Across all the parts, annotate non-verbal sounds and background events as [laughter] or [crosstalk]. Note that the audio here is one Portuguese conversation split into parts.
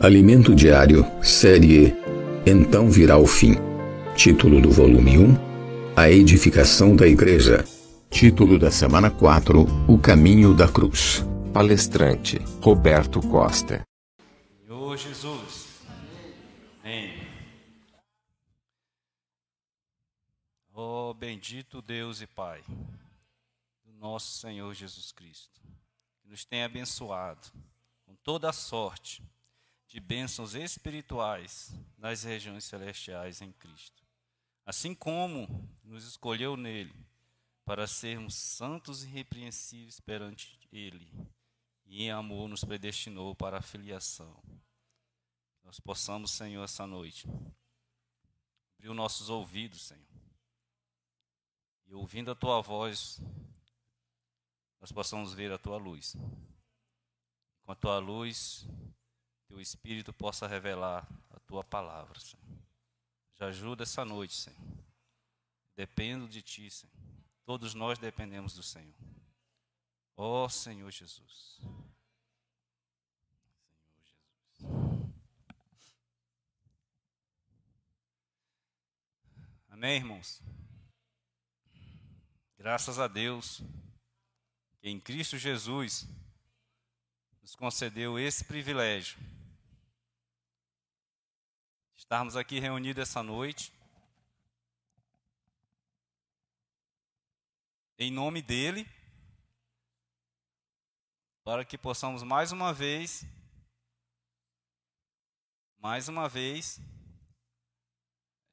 Alimento Diário, série Então Virá o Fim. Título do volume 1: A Edificação da Igreja. Título da semana 4: O Caminho da Cruz. Palestrante Roberto Costa. Senhor Jesus. Amém. Oh, bendito Deus e Pai do nosso Senhor Jesus Cristo, que nos tem abençoado com toda a sorte de bênçãos espirituais nas regiões celestiais em Cristo. Assim como nos escolheu nele para sermos santos e irrepreensíveis perante ele, e em amor nos predestinou para a filiação. Nós possamos, Senhor, essa noite, abrir os nossos ouvidos, Senhor, e ouvindo a tua voz, nós possamos ver a tua luz. Com a tua luz, teu Espírito possa revelar a tua palavra, Senhor. Já ajuda essa noite, Senhor. Dependo de ti, Senhor. Todos nós dependemos do Senhor. Ó oh, Senhor Jesus. Senhor Jesus. Amém, irmãos? Graças a Deus que em Cristo Jesus nos concedeu esse privilégio estarmos aqui reunidos essa noite. Em nome dele, para que possamos mais uma vez, mais uma vez,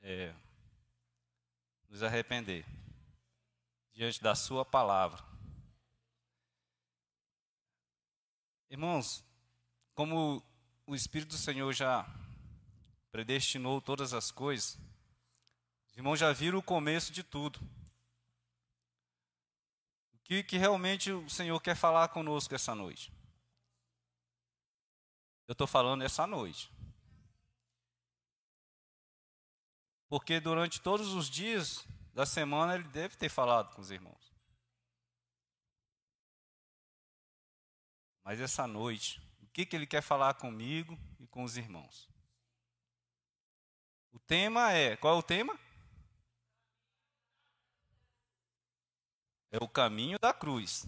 é, nos arrepender diante da Sua palavra. Irmãos, como o Espírito do Senhor já predestinou todas as coisas, os irmãos já viram o começo de tudo. O que, que realmente o Senhor quer falar conosco essa noite? Eu estou falando essa noite. Porque durante todos os dias da semana ele deve ter falado com os irmãos. Mas essa noite, o que, que ele quer falar comigo e com os irmãos? O tema é: qual é o tema? É o caminho da cruz.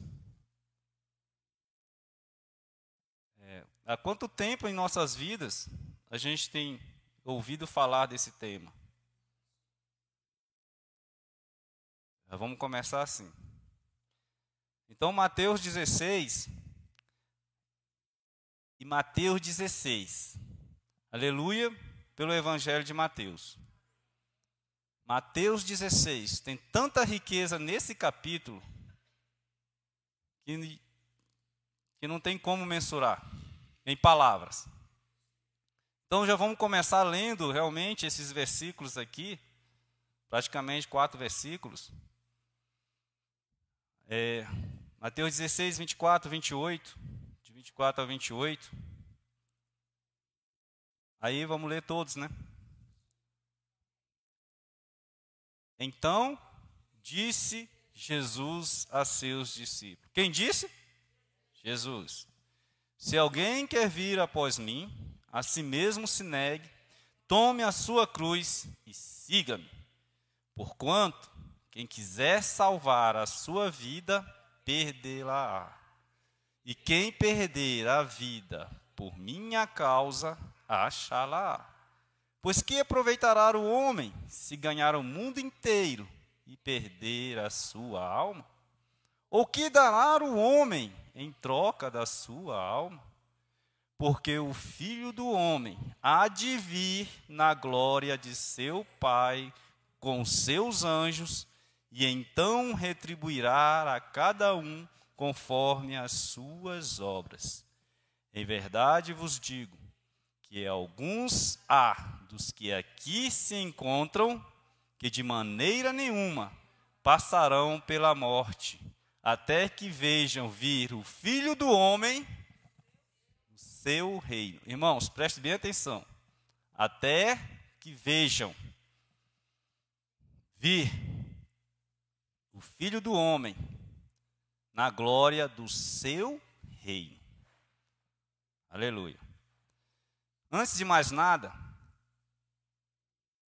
É, há quanto tempo em nossas vidas a gente tem ouvido falar desse tema? Vamos começar assim. Então, Mateus 16 e Mateus 16. Aleluia pelo Evangelho de Mateus. Mateus 16 tem tanta riqueza nesse capítulo que, que não tem como mensurar em palavras. Então já vamos começar lendo realmente esses versículos aqui, praticamente quatro versículos. É, Mateus 16, 24, 28, de 24 a 28. Aí vamos ler todos, né? Então disse Jesus a seus discípulos. Quem disse? Jesus. Se alguém quer vir após mim, a si mesmo se negue, tome a sua cruz e siga-me. Porquanto, quem quiser salvar a sua vida, perdê-la-á. E quem perder a vida por minha causa, Achalá. Pois que aproveitará o homem se ganhar o mundo inteiro e perder a sua alma? Ou que dará o homem em troca da sua alma? Porque o filho do homem há de vir na glória de seu Pai com seus anjos, e então retribuirá a cada um conforme as suas obras. Em verdade vos digo que alguns há dos que aqui se encontram que de maneira nenhuma passarão pela morte, até que vejam vir o Filho do Homem no seu reino. Irmãos, preste bem atenção. Até que vejam vir o Filho do Homem na glória do seu reino. Aleluia. Antes de mais nada,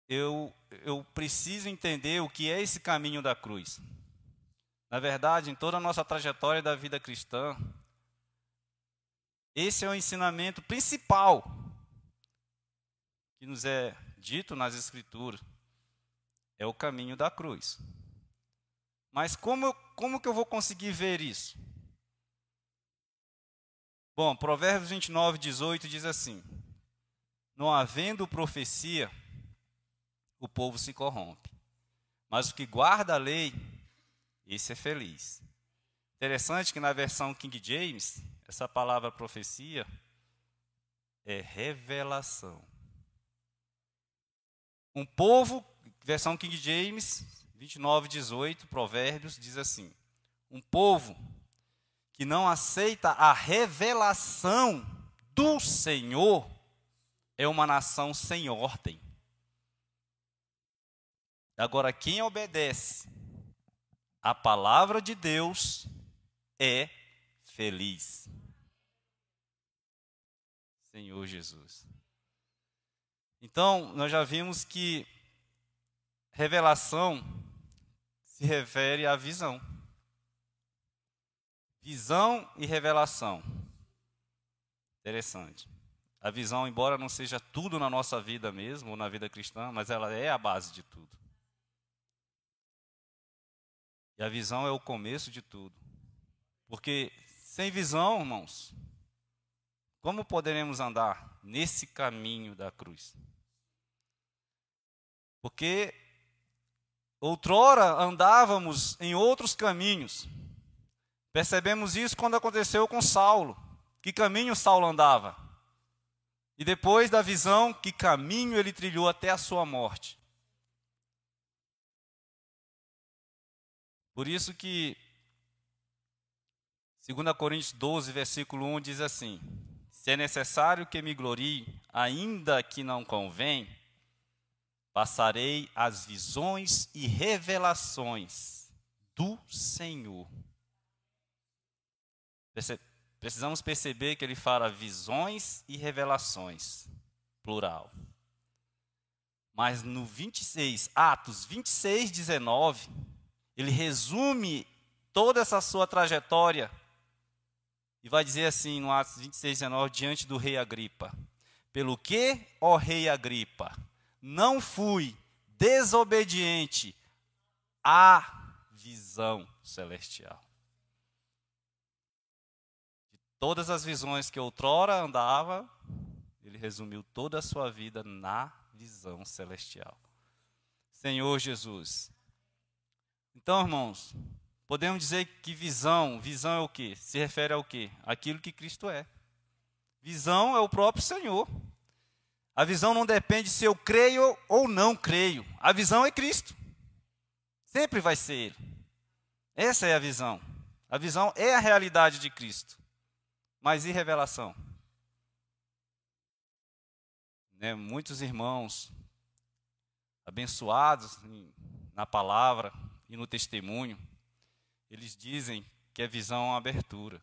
eu, eu preciso entender o que é esse caminho da cruz. Na verdade, em toda a nossa trajetória da vida cristã, esse é o ensinamento principal que nos é dito nas Escrituras. É o caminho da cruz. Mas como, como que eu vou conseguir ver isso? Bom, Provérbios 29, 18 diz assim: Não havendo profecia, o povo se corrompe. Mas o que guarda a lei, esse é feliz. Interessante que na versão King James, essa palavra profecia é revelação. Um povo, versão King James, 29, 18, Provérbios, diz assim: Um povo que não aceita a revelação do Senhor é uma nação sem ordem. Agora, quem obedece a palavra de Deus é feliz. Senhor Jesus. Então, nós já vimos que revelação se refere à visão. Visão e revelação. Interessante. A visão, embora não seja tudo na nossa vida mesmo, ou na vida cristã, mas ela é a base de tudo. E a visão é o começo de tudo. Porque sem visão, irmãos, como poderemos andar nesse caminho da cruz? Porque outrora andávamos em outros caminhos. Percebemos isso quando aconteceu com Saulo. Que caminho Saulo andava? E depois da visão, que caminho ele trilhou até a sua morte. Por isso que 2 Coríntios 12, versículo 1 diz assim: Se é necessário que me glorie, ainda que não convém, passarei as visões e revelações do Senhor. Precisamos perceber que ele fala visões e revelações, plural. Mas no 26, Atos 26, 19, ele resume toda essa sua trajetória e vai dizer assim no Atos 26, 19, diante do rei Agripa: Pelo que, ó rei Agripa, não fui desobediente à visão celestial. Todas as visões que outrora andava, ele resumiu toda a sua vida na visão celestial. Senhor Jesus, então, irmãos, podemos dizer que visão, visão é o que? Se refere ao que? Aquilo que Cristo é. Visão é o próprio Senhor. A visão não depende se eu creio ou não creio. A visão é Cristo. Sempre vai ser Ele. Essa é a visão. A visão é a realidade de Cristo. Mas e revelação? Né, muitos irmãos abençoados na palavra, e no testemunho, eles dizem que a visão é uma abertura.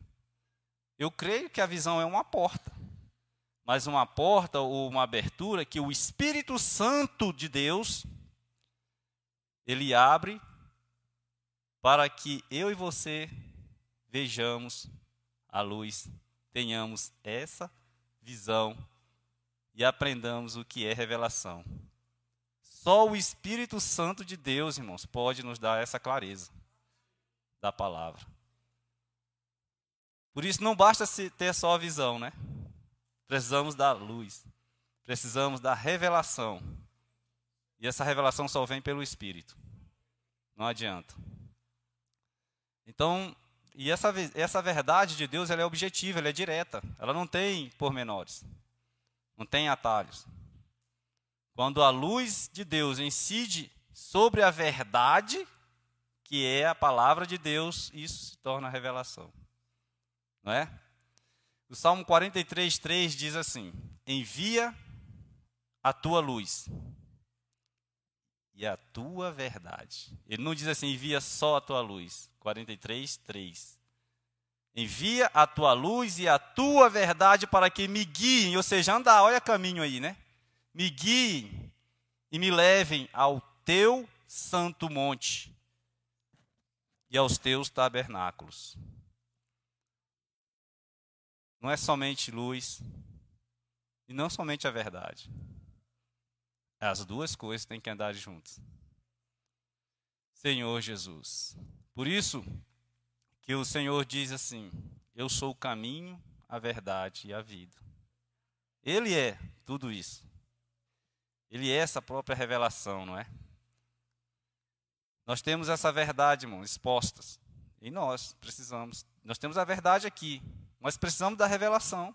Eu creio que a visão é uma porta, mas uma porta ou uma abertura que o Espírito Santo de Deus ele abre para que eu e você vejamos a luz, tenhamos essa visão e aprendamos o que é revelação. Só o Espírito Santo de Deus, irmãos, pode nos dar essa clareza da palavra. Por isso não basta ter só a visão, né? Precisamos da luz. Precisamos da revelação. E essa revelação só vem pelo Espírito. Não adianta. Então, e essa, essa verdade de Deus ela é objetiva, ela é direta. Ela não tem pormenores. Não tem atalhos. Quando a luz de Deus incide sobre a verdade, que é a palavra de Deus, isso se torna revelação. Não é? O Salmo 43, 3 diz assim: Envia a tua luz e a tua verdade. Ele não diz assim, envia só a tua luz. 43, 3. Envia a tua luz e a tua verdade para que me guiem, ou seja, andar, olha caminho aí, né? Me guiem e me levem ao teu santo monte e aos teus tabernáculos. Não é somente luz e não somente a verdade. As duas coisas têm que andar juntas. Senhor Jesus. Por isso que o Senhor diz assim: Eu sou o caminho, a verdade e a vida. Ele é tudo isso. Ele é essa própria revelação, não é? Nós temos essa verdade, irmão, expostas. E nós precisamos. Nós temos a verdade aqui, mas precisamos da revelação.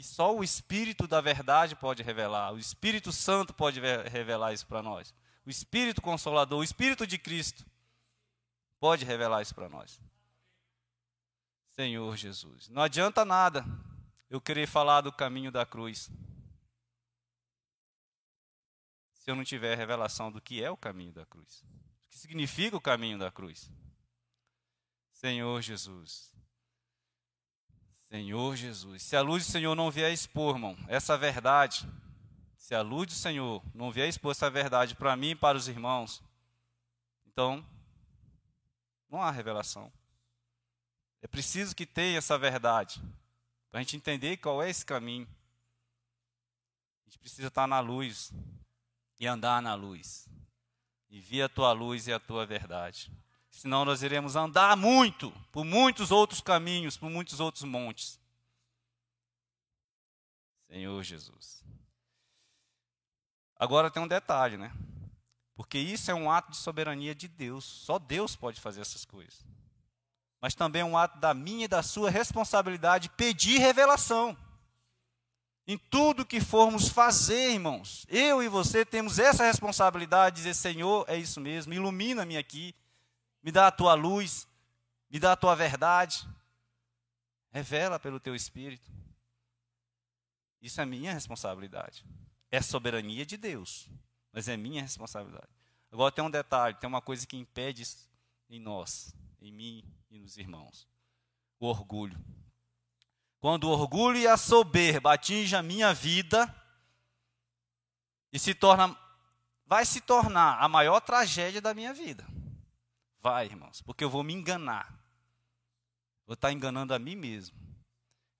E só o Espírito da verdade pode revelar. O Espírito Santo pode revelar isso para nós. O Espírito Consolador, o Espírito de Cristo pode revelar isso para nós. Senhor Jesus. Não adianta nada eu querer falar do caminho da cruz. Se eu não tiver revelação do que é o caminho da cruz. O que significa o caminho da cruz. Senhor Jesus. Senhor Jesus. Se a luz do Senhor não vier expor, irmão, essa verdade, se a luz do Senhor não vier expor essa verdade para mim e para os irmãos, então não há revelação. É preciso que tenha essa verdade, para a gente entender qual é esse caminho. A gente precisa estar na luz e andar na luz. E via a tua luz e a tua verdade senão nós iremos andar muito, por muitos outros caminhos, por muitos outros montes. Senhor Jesus. Agora tem um detalhe, né? Porque isso é um ato de soberania de Deus. Só Deus pode fazer essas coisas. Mas também é um ato da minha e da sua responsabilidade pedir revelação. Em tudo que formos fazer, irmãos, eu e você temos essa responsabilidade de dizer: Senhor, é isso mesmo, ilumina-me aqui, me dá a tua luz, me dá a tua verdade. Revela pelo teu espírito. Isso é minha responsabilidade. É soberania de Deus, mas é minha responsabilidade. Agora tem um detalhe, tem uma coisa que impede isso em nós, em mim e nos irmãos. O orgulho. Quando o orgulho e a soberba atingem a minha vida e se torna vai se tornar a maior tragédia da minha vida. Vai, irmãos, porque eu vou me enganar. Vou estar enganando a mim mesmo.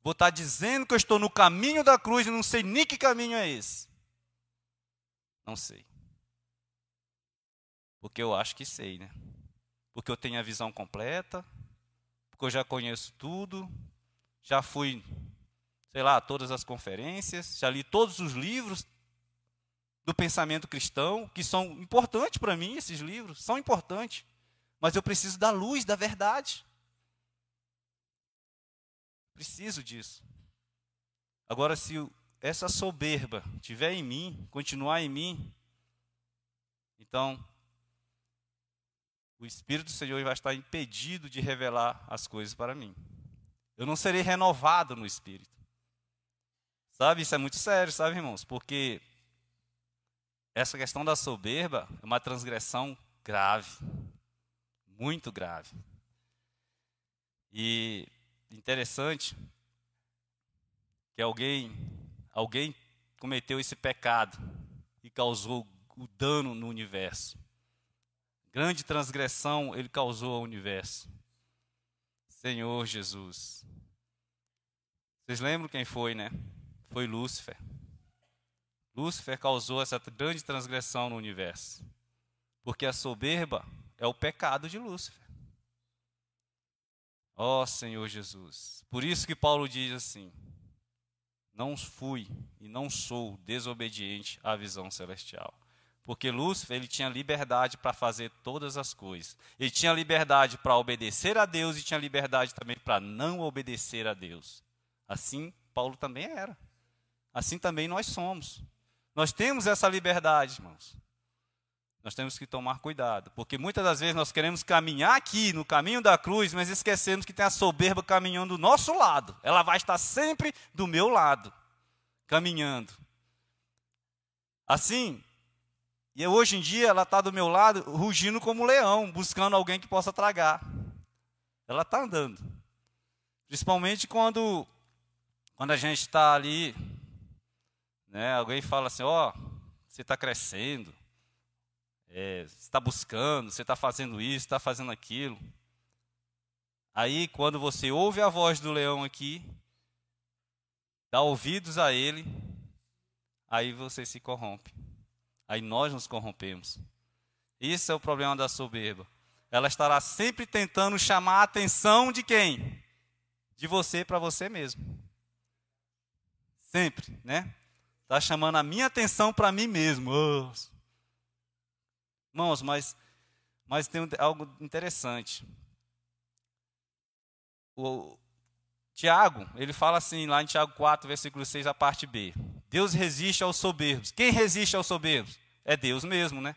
Vou estar dizendo que eu estou no caminho da cruz e não sei nem que caminho é esse. Não sei. Porque eu acho que sei, né? Porque eu tenho a visão completa, porque eu já conheço tudo, já fui, sei lá, a todas as conferências, já li todos os livros do pensamento cristão, que são importantes para mim, esses livros, são importantes. Mas eu preciso da luz, da verdade. Preciso disso. Agora, se essa soberba tiver em mim, continuar em mim, então o Espírito do Senhor vai estar impedido de revelar as coisas para mim. Eu não serei renovado no Espírito. Sabe, isso é muito sério, sabe, irmãos? Porque essa questão da soberba é uma transgressão grave muito grave. E interessante que alguém alguém cometeu esse pecado e causou o dano no universo. Grande transgressão ele causou ao universo. Senhor Jesus. Vocês lembram quem foi, né? Foi Lúcifer. Lúcifer causou essa grande transgressão no universo. Porque a soberba é o pecado de Lúcifer. Ó oh, Senhor Jesus. Por isso que Paulo diz assim: Não fui e não sou desobediente à visão celestial. Porque Lúcifer ele tinha liberdade para fazer todas as coisas. Ele tinha liberdade para obedecer a Deus e tinha liberdade também para não obedecer a Deus. Assim Paulo também era. Assim também nós somos. Nós temos essa liberdade, irmãos nós temos que tomar cuidado, porque muitas das vezes nós queremos caminhar aqui no caminho da cruz, mas esquecemos que tem a soberba caminhando do nosso lado. Ela vai estar sempre do meu lado, caminhando. Assim, e hoje em dia ela está do meu lado, rugindo como um leão, buscando alguém que possa tragar. Ela está andando. Principalmente quando, quando a gente está ali, né, alguém fala assim, ó, oh, você está crescendo, é, está buscando, você está fazendo isso, está fazendo aquilo. Aí, quando você ouve a voz do leão aqui, dá ouvidos a ele, aí você se corrompe. Aí nós nos corrompemos. Isso é o problema da soberba. Ela estará sempre tentando chamar a atenção de quem? De você para você mesmo. Sempre, né? Está chamando a minha atenção para mim mesmo. Oh. Irmãos, mas, mas tem algo interessante. O Tiago, ele fala assim, lá em Tiago 4, versículo 6, a parte B. Deus resiste aos soberbos. Quem resiste aos soberbos? É Deus mesmo, né?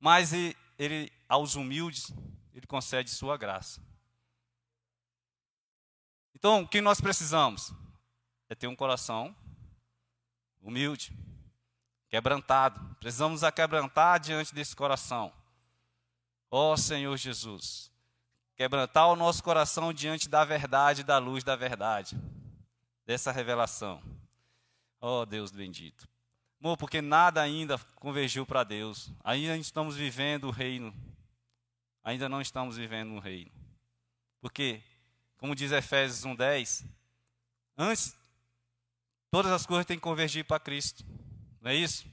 Mas ele, ele aos humildes, ele concede sua graça. Então, o que nós precisamos? É ter um coração humilde, quebrantado. Precisamos aquebrantar diante desse coração. Ó oh, Senhor Jesus, quebrantar o nosso coração diante da verdade, da luz da verdade, dessa revelação. Ó oh, Deus bendito. Amor, porque nada ainda convergiu para Deus. Ainda estamos vivendo o reino. Ainda não estamos vivendo o reino. Porque, como diz Efésios 1,10, antes, todas as coisas têm que convergir para Cristo. Não é isso?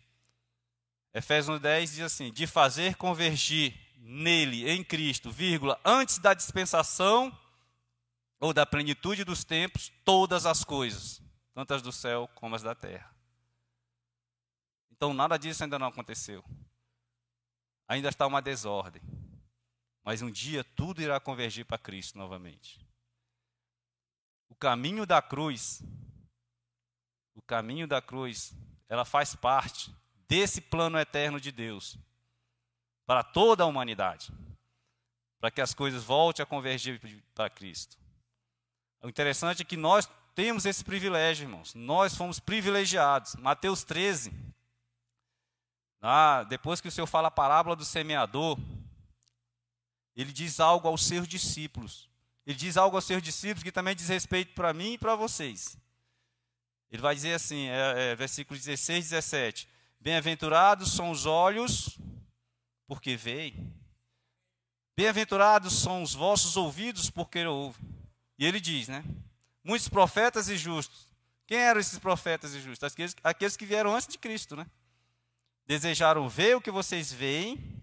Efésios 1,10 diz assim: de fazer convergir nele, em Cristo, vírgula, antes da dispensação ou da plenitude dos tempos, todas as coisas, tanto as do céu como as da terra. Então nada disso ainda não aconteceu. Ainda está uma desordem. Mas um dia tudo irá convergir para Cristo novamente. O caminho da cruz, o caminho da cruz, ela faz parte desse plano eterno de Deus para toda a humanidade, para que as coisas voltem a convergir para Cristo. O interessante é que nós temos esse privilégio, irmãos. Nós fomos privilegiados. Mateus 13. Ah, depois que o Senhor fala a parábola do semeador, ele diz algo aos seus discípulos. Ele diz algo aos seus discípulos que também diz respeito para mim e para vocês. Ele vai dizer assim, é, é, versículo 16, 17: Bem-aventurados são os olhos porque veem. Bem-aventurados são os vossos ouvidos, porque ouvem. E ele diz, né? Muitos profetas e justos. Quem eram esses profetas e justos? Aqueles, aqueles que vieram antes de Cristo, né? Desejaram ver o que vocês veem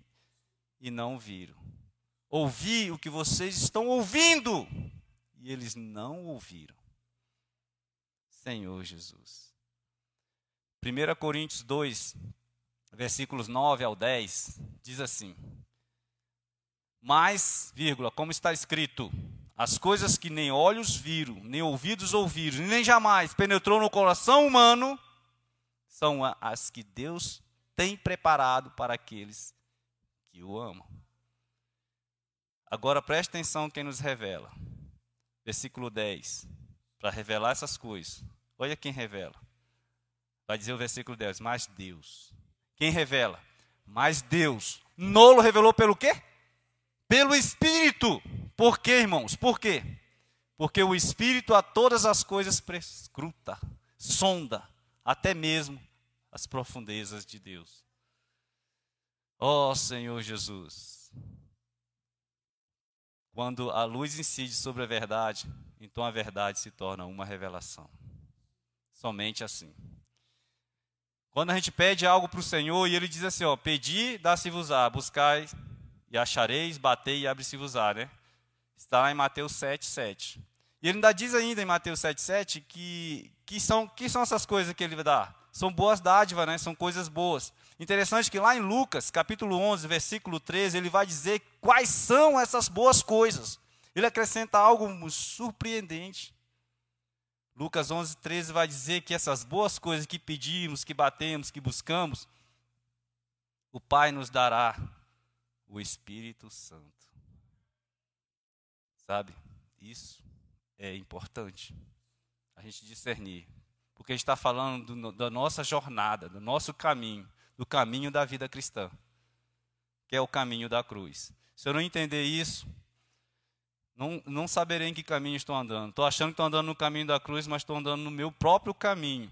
e não viram. Ouvir o que vocês estão ouvindo e eles não ouviram. Senhor Jesus. 1 Coríntios 2, versículos 9 ao 10, diz assim: Mas, vírgula, como está escrito, as coisas que nem olhos viram, nem ouvidos ouviram, nem jamais penetrou no coração humano, são as que Deus tem preparado para aqueles que o amam. Agora preste atenção quem nos revela. Versículo 10. Para revelar essas coisas. Olha quem revela. Vai dizer o versículo 10. Mas Deus quem revela? Mas Deus. Nolo revelou pelo quê? Pelo Espírito. Por quê, irmãos? Por quê? Porque o Espírito a todas as coisas prescruta, sonda, até mesmo as profundezas de Deus. Ó oh, Senhor Jesus. Quando a luz incide sobre a verdade, então a verdade se torna uma revelação. Somente assim. Quando a gente pede algo para o Senhor e Ele diz assim, ó, pedi, dá-se-vos-á, buscai e achareis, batei e abre-se-vos-á, né? Está lá em Mateus 7, 7. E ele ainda diz ainda em Mateus 7, 7 que, que, são, que são essas coisas que ele dá? São boas dádivas, né? São coisas boas. Interessante que lá em Lucas, capítulo 11, versículo 13, ele vai dizer quais são essas boas coisas. Ele acrescenta algo surpreendente. Lucas 11, 13 vai dizer que essas boas coisas que pedimos, que batemos, que buscamos, o Pai nos dará o Espírito Santo. Sabe? Isso é importante. A gente discernir. Porque a gente está falando do, da nossa jornada, do nosso caminho, do caminho da vida cristã, que é o caminho da cruz. Se eu não entender isso, não, não saberei em que caminho estou andando. Estou achando que estou andando no caminho da cruz, mas estou andando no meu próprio caminho.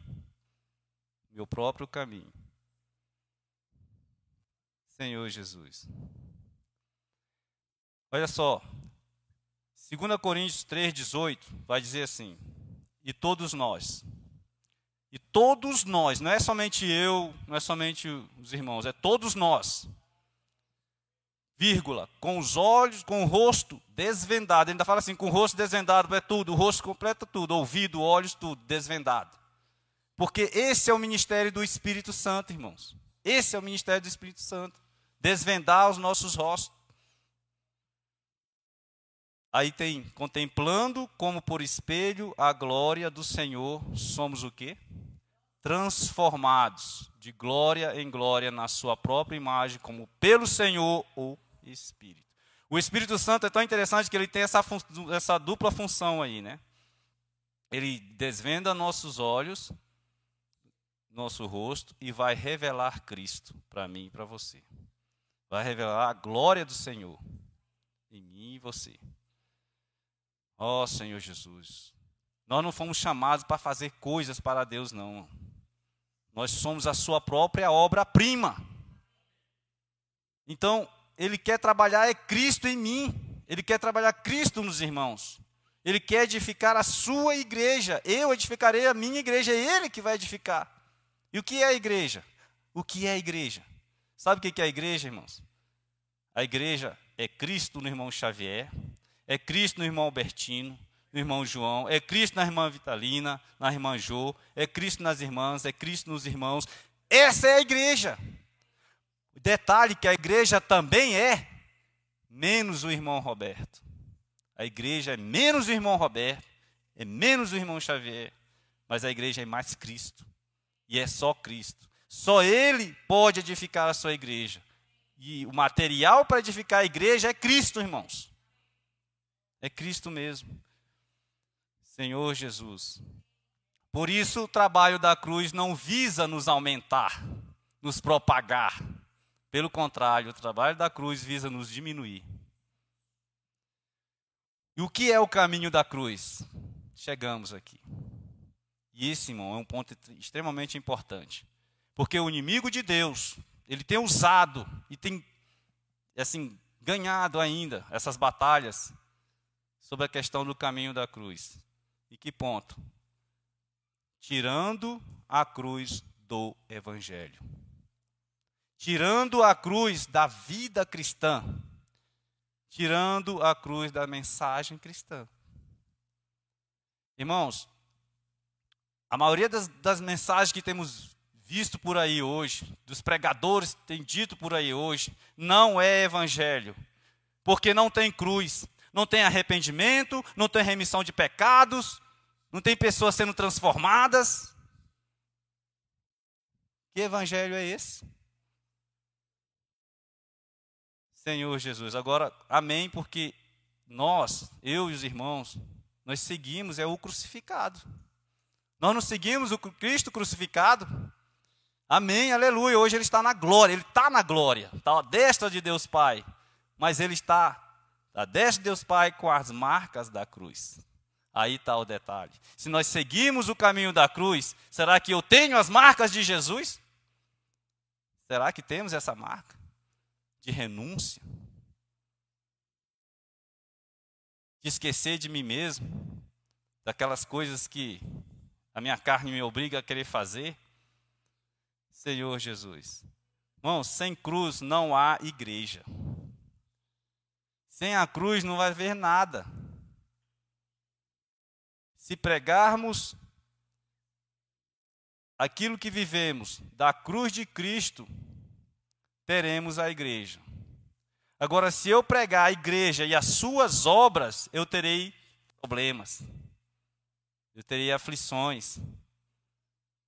Meu próprio caminho. Senhor Jesus. Olha só, 2 Coríntios 3,18 vai dizer assim: E todos nós, e todos nós, não é somente eu, não é somente os irmãos, é todos nós, vírgula, com os olhos, com o rosto desvendado. Ele ainda fala assim, com o rosto desvendado é tudo, o rosto completa tudo, ouvido, olhos, tudo, desvendado. Porque esse é o ministério do Espírito Santo, irmãos. Esse é o ministério do Espírito Santo. Desvendar os nossos rostos. Aí tem, contemplando como por espelho a glória do Senhor, somos o quê? Transformados de glória em glória na sua própria imagem, como pelo Senhor o Espírito. O Espírito Santo é tão interessante que ele tem essa, essa dupla função aí, né? Ele desvenda nossos olhos, nosso rosto e vai revelar Cristo para mim e para você. Vai revelar a glória do Senhor em mim e você. Ó oh, Senhor Jesus, nós não fomos chamados para fazer coisas para Deus, não. Nós somos a sua própria obra-prima. Então, ele quer trabalhar é Cristo em mim. Ele quer trabalhar Cristo nos irmãos. Ele quer edificar a sua igreja. Eu edificarei a minha igreja. É Ele que vai edificar. E o que é a igreja? O que é a igreja? Sabe o que é a igreja, irmãos? A igreja é Cristo no irmão Xavier, é Cristo no irmão Albertino, no irmão João, é Cristo na irmã Vitalina, na irmã Jô, é Cristo nas irmãs, é Cristo nos irmãos. Essa é a igreja. Detalhe que a igreja também é menos o irmão Roberto. A igreja é menos o irmão Roberto, é menos o irmão Xavier, mas a igreja é mais Cristo. E é só Cristo. Só Ele pode edificar a sua igreja. E o material para edificar a igreja é Cristo, irmãos. É Cristo mesmo. Senhor Jesus. Por isso, o trabalho da cruz não visa nos aumentar, nos propagar, pelo contrário, o trabalho da cruz visa nos diminuir. E o que é o caminho da cruz? Chegamos aqui. E esse, irmão, é um ponto extremamente importante. Porque o inimigo de Deus, ele tem usado e tem, assim, ganhado ainda essas batalhas sobre a questão do caminho da cruz. E que ponto? Tirando a cruz do Evangelho tirando a cruz da vida cristã, tirando a cruz da mensagem cristã. Irmãos, a maioria das, das mensagens que temos visto por aí hoje, dos pregadores que têm dito por aí hoje, não é evangelho, porque não tem cruz, não tem arrependimento, não tem remissão de pecados, não tem pessoas sendo transformadas. Que evangelho é esse? Senhor Jesus. Agora, amém, porque nós, eu e os irmãos, nós seguimos é o crucificado. Nós não seguimos o Cristo crucificado. Amém, aleluia. Hoje ele está na glória, ele está na glória, está à destra de Deus Pai. Mas ele está à destra de Deus Pai com as marcas da cruz. Aí está o detalhe. Se nós seguimos o caminho da cruz, será que eu tenho as marcas de Jesus? Será que temos essa marca? De renúncia, de esquecer de mim mesmo, daquelas coisas que a minha carne me obriga a querer fazer. Senhor Jesus. Irmão, sem cruz não há igreja. Sem a cruz não vai haver nada. Se pregarmos aquilo que vivemos da cruz de Cristo, teremos a igreja. Agora, se eu pregar a igreja e as suas obras, eu terei problemas, eu terei aflições,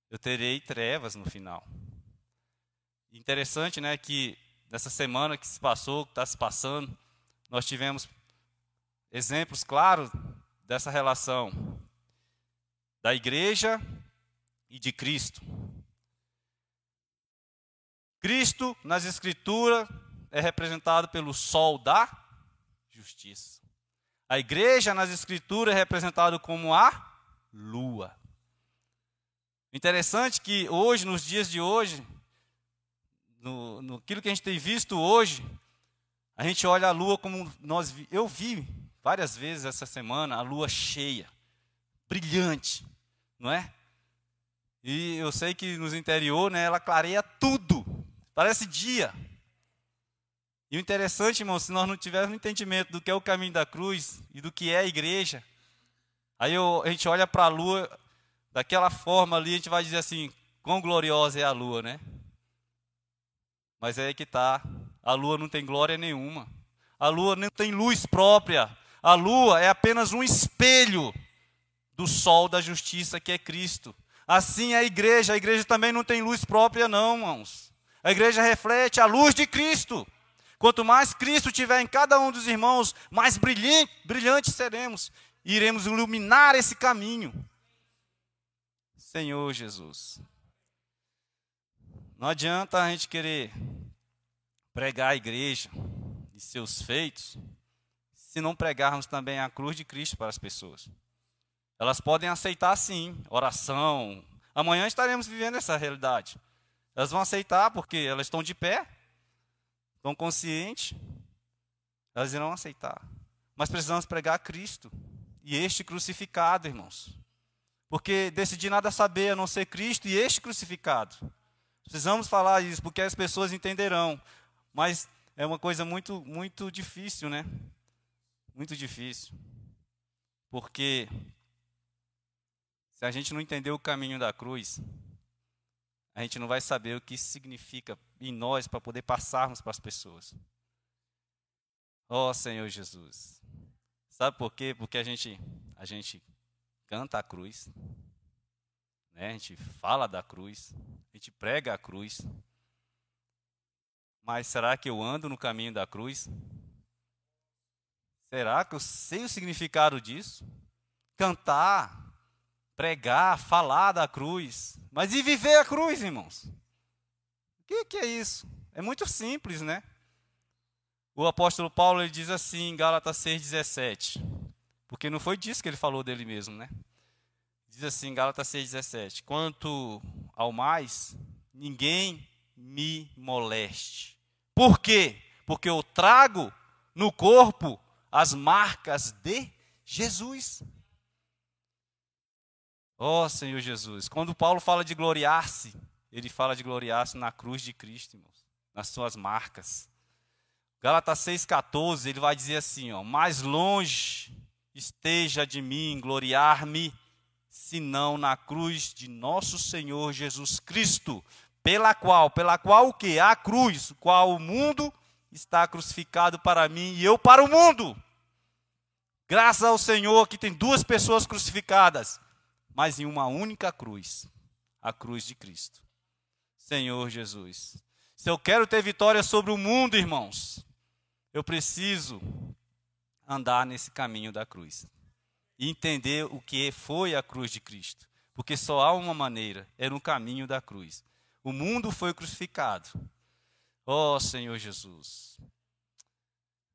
eu terei trevas no final. Interessante, né, que nessa semana que se passou, que está se passando, nós tivemos exemplos claros dessa relação da igreja e de Cristo. Cristo, nas Escrituras, é representado pelo sol da justiça. A igreja nas escrituras é representada como a lua. Interessante que hoje, nos dias de hoje, no, no aquilo que a gente tem visto hoje, a gente olha a lua como nós eu vi várias vezes essa semana a lua cheia, brilhante, não é? E eu sei que nos interior, né, ela clareia tudo. Parece dia. E o interessante, irmão, se nós não tivermos entendimento do que é o caminho da cruz e do que é a igreja, aí eu, a gente olha para a lua daquela forma ali, a gente vai dizer assim: quão gloriosa é a lua, né? Mas é aí que está. A lua não tem glória nenhuma. A lua não tem luz própria. A lua é apenas um espelho do sol da justiça que é Cristo. Assim é a igreja. A igreja também não tem luz própria, não, irmãos. A igreja reflete a luz de Cristo. Quanto mais Cristo tiver em cada um dos irmãos, mais brilhante, brilhantes seremos. E iremos iluminar esse caminho. Senhor Jesus. Não adianta a gente querer pregar a igreja e seus feitos se não pregarmos também a cruz de Cristo para as pessoas. Elas podem aceitar sim, oração. Amanhã estaremos vivendo essa realidade. Elas vão aceitar porque elas estão de pé, estão conscientes, elas irão aceitar. Mas precisamos pregar Cristo e este crucificado, irmãos. Porque decidi nada saber a não ser Cristo e este crucificado. Precisamos falar isso porque as pessoas entenderão. Mas é uma coisa muito, muito difícil, né? Muito difícil. Porque se a gente não entender o caminho da cruz, a gente não vai saber o que isso significa em nós para poder passarmos para as pessoas. Oh, Senhor Jesus. Sabe por quê? Porque a gente, a gente canta a cruz, né? a gente fala da cruz, a gente prega a cruz. Mas será que eu ando no caminho da cruz? Será que eu sei o significado disso? Cantar, pregar, falar da cruz, mas e viver a cruz, irmãos? O que, que é isso? É muito simples, né? O apóstolo Paulo ele diz assim em Gálatas 6,17, porque não foi disso que ele falou dele mesmo, né? Diz assim em Gálatas 6,17: Quanto ao mais, ninguém me moleste. Por quê? Porque eu trago no corpo as marcas de Jesus. Ó oh, Senhor Jesus. Quando Paulo fala de gloriar-se, ele fala de gloriar-se na cruz de Cristo, irmãos, nas suas marcas. Gálatas 6,14, ele vai dizer assim: ó, mais longe esteja de mim gloriar-me, senão na cruz de nosso Senhor Jesus Cristo, pela qual, pela qual o que? A cruz, qual o mundo está crucificado para mim e eu para o mundo. Graças ao Senhor que tem duas pessoas crucificadas, mas em uma única cruz a cruz de Cristo. Senhor Jesus. Se eu quero ter vitória sobre o mundo, irmãos, eu preciso andar nesse caminho da cruz e entender o que foi a cruz de Cristo, porque só há uma maneira, é no caminho da cruz. O mundo foi crucificado. Ó oh, Senhor Jesus.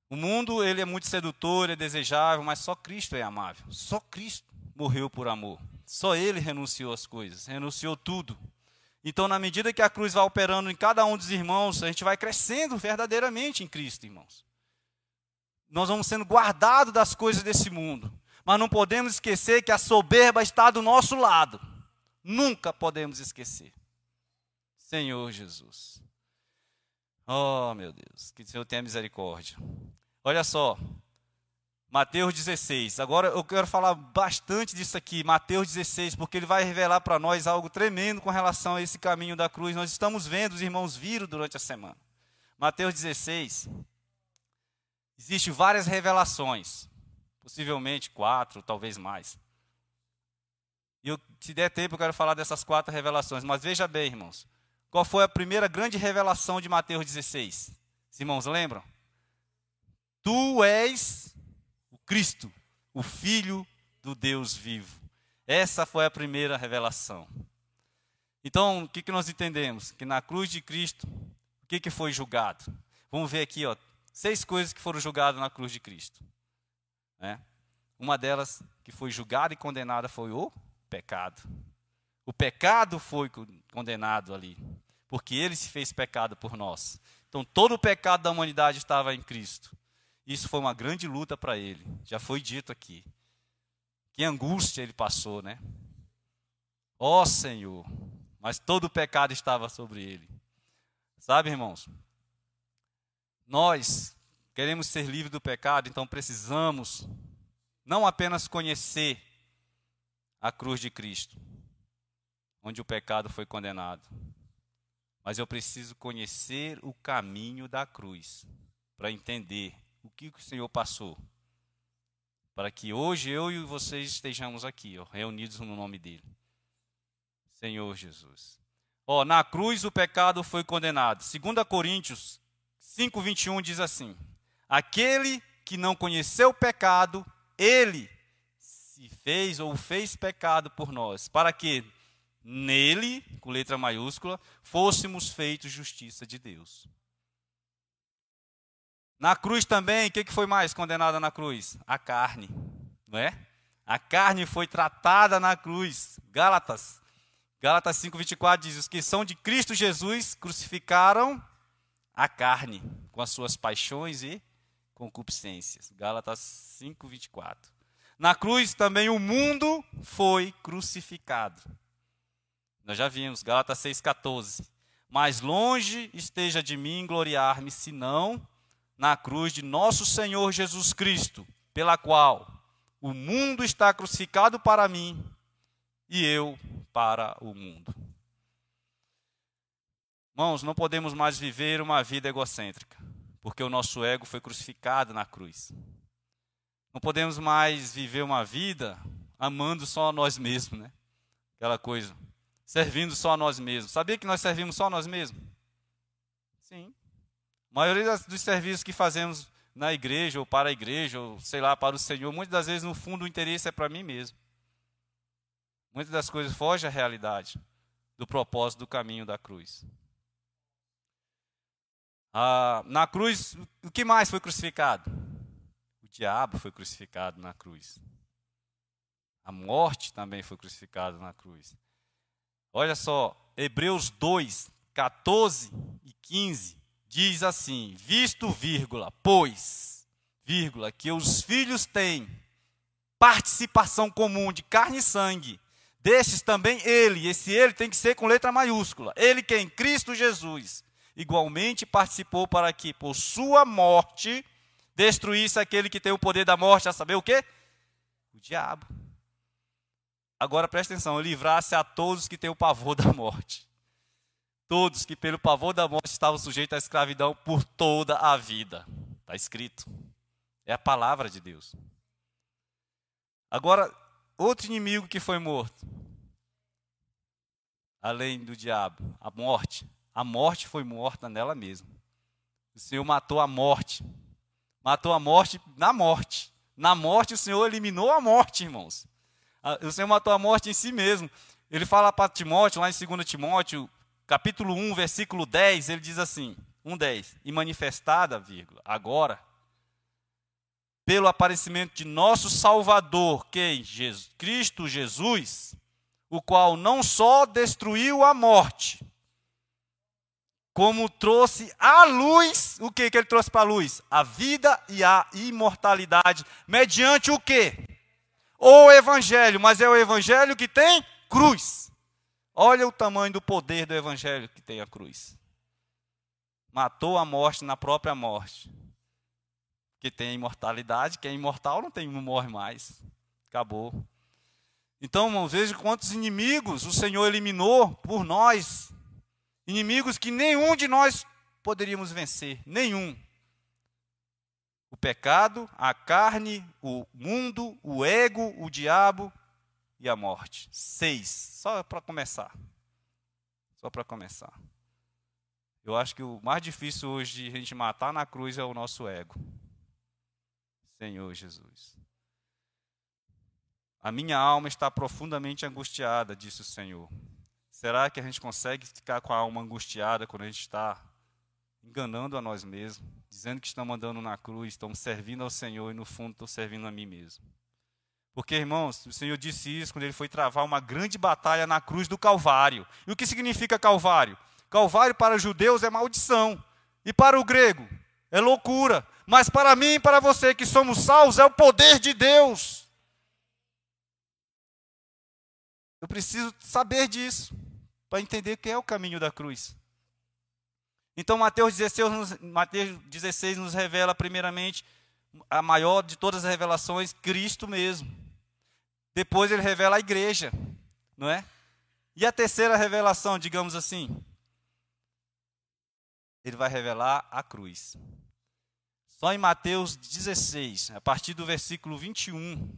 O mundo ele é muito sedutor, é desejável, mas só Cristo é amável. Só Cristo morreu por amor. Só ele renunciou às coisas, renunciou tudo. Então, na medida que a cruz vai operando em cada um dos irmãos, a gente vai crescendo verdadeiramente em Cristo, irmãos. Nós vamos sendo guardados das coisas desse mundo. Mas não podemos esquecer que a soberba está do nosso lado. Nunca podemos esquecer. Senhor Jesus. Oh, meu Deus, que o Senhor tenha misericórdia. Olha só, Mateus 16. Agora eu quero falar bastante disso aqui, Mateus 16, porque ele vai revelar para nós algo tremendo com relação a esse caminho da cruz. Nós estamos vendo, os irmãos viram durante a semana. Mateus 16. Existem várias revelações, possivelmente quatro, talvez mais. E eu, se der tempo, eu quero falar dessas quatro revelações. Mas veja bem, irmãos, qual foi a primeira grande revelação de Mateus 16? Os irmãos lembram? Tu és Cristo, o Filho do Deus vivo. Essa foi a primeira revelação. Então, o que, que nós entendemos? Que na cruz de Cristo, o que, que foi julgado? Vamos ver aqui, ó, seis coisas que foram julgadas na cruz de Cristo. Né? Uma delas que foi julgada e condenada foi o pecado. O pecado foi condenado ali, porque ele se fez pecado por nós. Então todo o pecado da humanidade estava em Cristo. Isso foi uma grande luta para ele. Já foi dito aqui. Que angústia ele passou, né? Ó oh, Senhor, mas todo o pecado estava sobre ele. Sabe, irmãos? Nós queremos ser livres do pecado, então precisamos não apenas conhecer a cruz de Cristo, onde o pecado foi condenado, mas eu preciso conhecer o caminho da cruz para entender o que o Senhor passou, para que hoje eu e vocês estejamos aqui, ó, reunidos no nome dele. Senhor Jesus. Ó, na cruz o pecado foi condenado. 2 Coríntios 5:21 diz assim: Aquele que não conheceu o pecado, ele se fez ou fez pecado por nós, para que nele, com letra maiúscula, fôssemos feitos justiça de Deus. Na cruz também, o que foi mais condenada na cruz? A carne, não é? A carne foi tratada na cruz. Gálatas Gálatas 5:24 diz: "Os que são de Cristo Jesus crucificaram a carne com as suas paixões e concupiscências." Gálatas 5:24. Na cruz também o mundo foi crucificado. Nós já vimos Gálatas 6:14. Mais longe esteja de mim gloriar-me, senão na cruz de nosso Senhor Jesus Cristo, pela qual o mundo está crucificado para mim e eu para o mundo. Irmãos, não podemos mais viver uma vida egocêntrica, porque o nosso ego foi crucificado na cruz. Não podemos mais viver uma vida amando só a nós mesmos, né? Aquela coisa, servindo só a nós mesmos. Sabia que nós servimos só a nós mesmos? A maioria dos serviços que fazemos na igreja, ou para a igreja, ou sei lá, para o Senhor, muitas das vezes, no fundo, o interesse é para mim mesmo. Muitas das coisas fogem à realidade do propósito do caminho da cruz. Ah, na cruz, o que mais foi crucificado? O diabo foi crucificado na cruz. A morte também foi crucificada na cruz. Olha só, Hebreus 2, 14 e 15 diz assim: Visto, vírgula, pois, vírgula, que os filhos têm participação comum de carne e sangue, Destes também ele, esse ele tem que ser com letra maiúscula. Ele que em Cristo Jesus igualmente participou para que por sua morte destruísse aquele que tem o poder da morte, a saber o quê? O diabo. Agora preste atenção, livrasse a todos que têm o pavor da morte. Todos que pelo pavor da morte estavam sujeitos à escravidão por toda a vida. Está escrito. É a palavra de Deus. Agora, outro inimigo que foi morto, além do diabo, a morte. A morte foi morta nela mesma. O Senhor matou a morte. Matou a morte na morte. Na morte, o Senhor eliminou a morte, irmãos. O Senhor matou a morte em si mesmo. Ele fala para Timóteo, lá em 2 Timóteo, capítulo 1, versículo 10, ele diz assim: 1,10. E manifestada, vírgula, agora, pelo aparecimento de nosso Salvador, que Jesus, Cristo Jesus, o qual não só destruiu a morte, como trouxe à luz, o que que ele trouxe para a luz? A vida e a imortalidade, mediante o quê? O evangelho, mas é o evangelho que tem cruz. Olha o tamanho do poder do evangelho que tem a cruz. Matou a morte na própria morte que tem imortalidade, que é imortal, não, tem, não morre mais. Acabou. Então, irmãos, veja quantos inimigos o Senhor eliminou por nós. Inimigos que nenhum de nós poderíamos vencer. Nenhum. O pecado, a carne, o mundo, o ego, o diabo e a morte. Seis. Só para começar. Só para começar. Eu acho que o mais difícil hoje de a gente matar na cruz é o nosso ego. Senhor Jesus. A minha alma está profundamente angustiada, disse o Senhor. Será que a gente consegue ficar com a alma angustiada quando a gente está enganando a nós mesmos, dizendo que estamos andando na cruz, estamos servindo ao Senhor e no fundo estou servindo a mim mesmo. Porque, irmãos, o Senhor disse isso quando ele foi travar uma grande batalha na cruz do Calvário. E o que significa Calvário? Calvário para os judeus é maldição, e para o grego é loucura. Mas para mim e para você que somos salvos, é o poder de Deus. Eu preciso saber disso para entender o que é o caminho da cruz. Então, Mateus 16, Mateus 16 nos revela, primeiramente, a maior de todas as revelações, Cristo mesmo. Depois ele revela a igreja, não é? E a terceira revelação, digamos assim, ele vai revelar a cruz. Só em Mateus 16, a partir do versículo 21,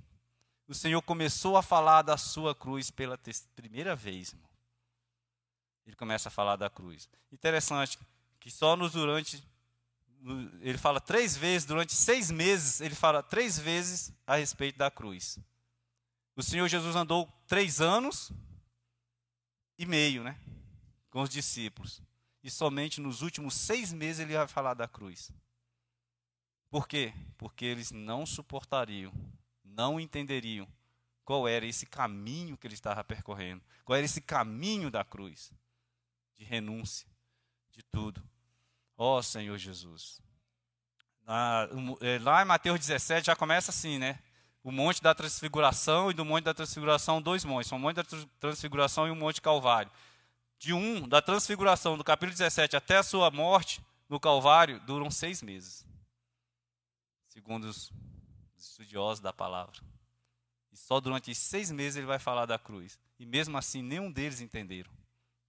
o Senhor começou a falar da sua cruz pela primeira vez. Irmão. Ele começa a falar da cruz. Interessante que só nos durante. Ele fala três vezes, durante seis meses, ele fala três vezes a respeito da cruz. O Senhor Jesus andou três anos e meio, né? Com os discípulos. E somente nos últimos seis meses ele vai falar da cruz. Por quê? Porque eles não suportariam, não entenderiam qual era esse caminho que ele estava percorrendo, qual era esse caminho da cruz, de renúncia, de tudo. Ó oh, Senhor Jesus. É, lá em Mateus 17 já começa assim, né? O monte da transfiguração e do monte da transfiguração, dois montes. O monte da transfiguração e o monte Calvário. De um, da transfiguração, do capítulo 17 até a sua morte no Calvário, duram seis meses segundo os estudiosos da palavra. E só durante seis meses ele vai falar da cruz. E mesmo assim, nenhum deles entenderam.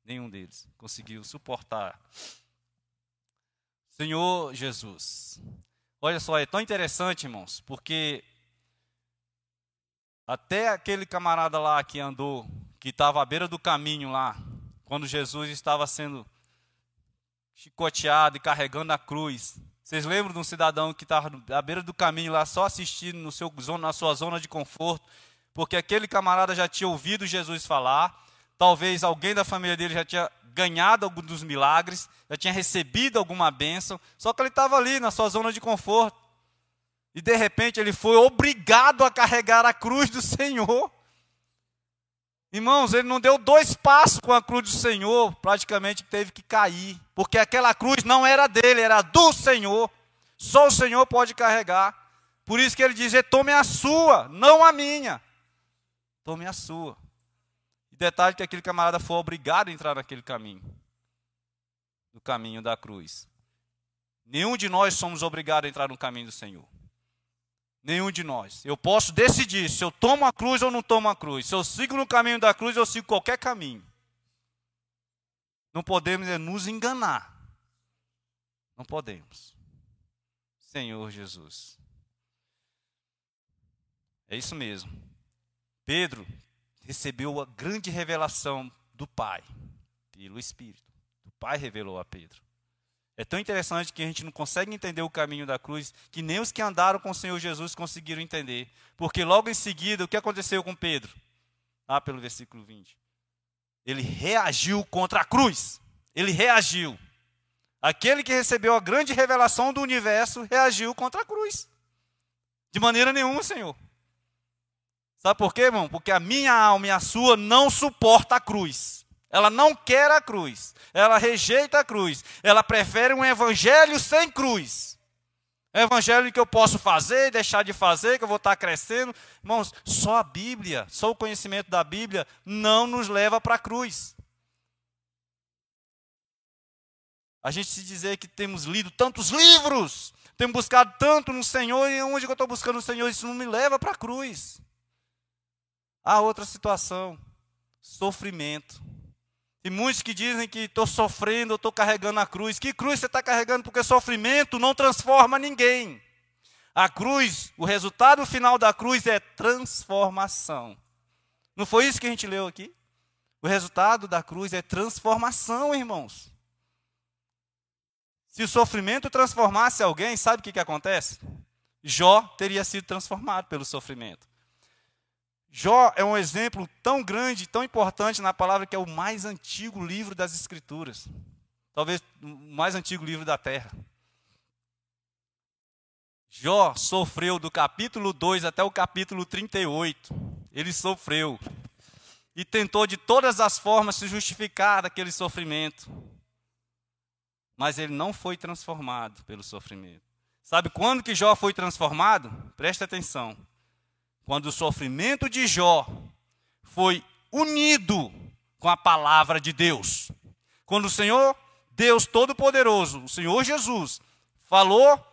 Nenhum deles conseguiu suportar. Senhor Jesus. Olha só, é tão interessante, irmãos, porque até aquele camarada lá que andou, que estava à beira do caminho lá, quando Jesus estava sendo chicoteado e carregando a cruz, vocês lembram de um cidadão que estava à beira do caminho lá, só assistindo no seu, na sua zona de conforto, porque aquele camarada já tinha ouvido Jesus falar, talvez alguém da família dele já tinha ganhado algum dos milagres, já tinha recebido alguma bênção, só que ele estava ali na sua zona de conforto. E de repente ele foi obrigado a carregar a cruz do Senhor. Irmãos, ele não deu dois passos com a cruz do Senhor, praticamente teve que cair porque aquela cruz não era dele, era do Senhor. Só o Senhor pode carregar. Por isso que ele diz: tome a sua, não a minha. Tome a sua. E detalhe que aquele camarada foi obrigado a entrar naquele caminho no caminho da cruz. Nenhum de nós somos obrigados a entrar no caminho do Senhor. Nenhum de nós. Eu posso decidir se eu tomo a cruz ou não tomo a cruz. Se eu sigo no caminho da cruz, eu sigo qualquer caminho. Não podemos é nos enganar. Não podemos. Senhor Jesus. É isso mesmo. Pedro recebeu a grande revelação do Pai, pelo Espírito. O Pai revelou a Pedro. É tão interessante que a gente não consegue entender o caminho da cruz, que nem os que andaram com o Senhor Jesus conseguiram entender. Porque logo em seguida, o que aconteceu com Pedro? Ah, pelo versículo 20. Ele reagiu contra a cruz. Ele reagiu. Aquele que recebeu a grande revelação do universo reagiu contra a cruz. De maneira nenhuma, Senhor. Sabe por quê, irmão? Porque a minha alma e a sua não suporta a cruz. Ela não quer a cruz. Ela rejeita a cruz. Ela prefere um evangelho sem cruz. Evangelho que eu posso fazer e deixar de fazer, que eu vou estar crescendo. Irmãos, só a Bíblia, só o conhecimento da Bíblia não nos leva para a cruz. A gente se dizer que temos lido tantos livros, temos buscado tanto no Senhor, e onde eu estou buscando o Senhor, isso não me leva para a cruz. Há outra situação: sofrimento. Tem muitos que dizem que estou sofrendo, estou carregando a cruz. Que cruz você está carregando? Porque sofrimento não transforma ninguém. A cruz, o resultado final da cruz é transformação. Não foi isso que a gente leu aqui? O resultado da cruz é transformação, irmãos. Se o sofrimento transformasse alguém, sabe o que, que acontece? Jó teria sido transformado pelo sofrimento. Jó é um exemplo tão grande, tão importante na palavra que é o mais antigo livro das Escrituras. talvez o mais antigo livro da Terra. Jó sofreu do capítulo 2 até o capítulo 38. Ele sofreu. E tentou de todas as formas se justificar daquele sofrimento. Mas ele não foi transformado pelo sofrimento. Sabe quando que Jó foi transformado? Preste atenção. Quando o sofrimento de Jó foi unido com a palavra de Deus. Quando o Senhor, Deus Todo-Poderoso, o Senhor Jesus, falou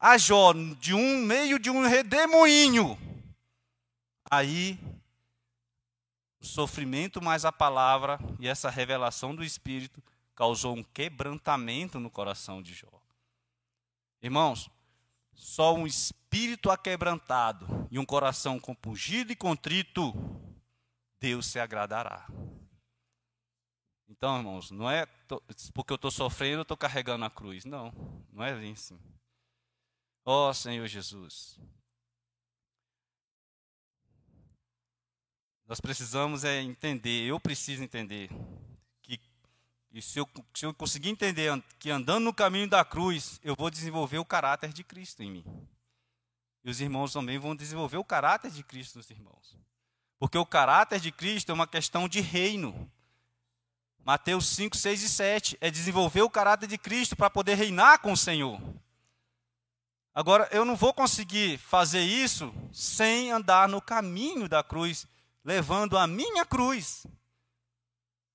a Jó de um meio de um redemoinho, aí o sofrimento mais a palavra e essa revelação do Espírito causou um quebrantamento no coração de Jó. Irmãos, só um espírito aquebrantado e um coração compungido e contrito, Deus se agradará. Então, irmãos, não é porque eu estou sofrendo, eu estou carregando a cruz. Não, não é assim. Ó oh, Senhor Jesus. Nós precisamos é entender, eu preciso entender, e se, eu, se eu conseguir entender que andando no caminho da cruz, eu vou desenvolver o caráter de Cristo em mim. E os irmãos também vão desenvolver o caráter de Cristo nos irmãos. Porque o caráter de Cristo é uma questão de reino. Mateus 5, 6 e 7 é desenvolver o caráter de Cristo para poder reinar com o Senhor. Agora, eu não vou conseguir fazer isso sem andar no caminho da cruz, levando a minha cruz.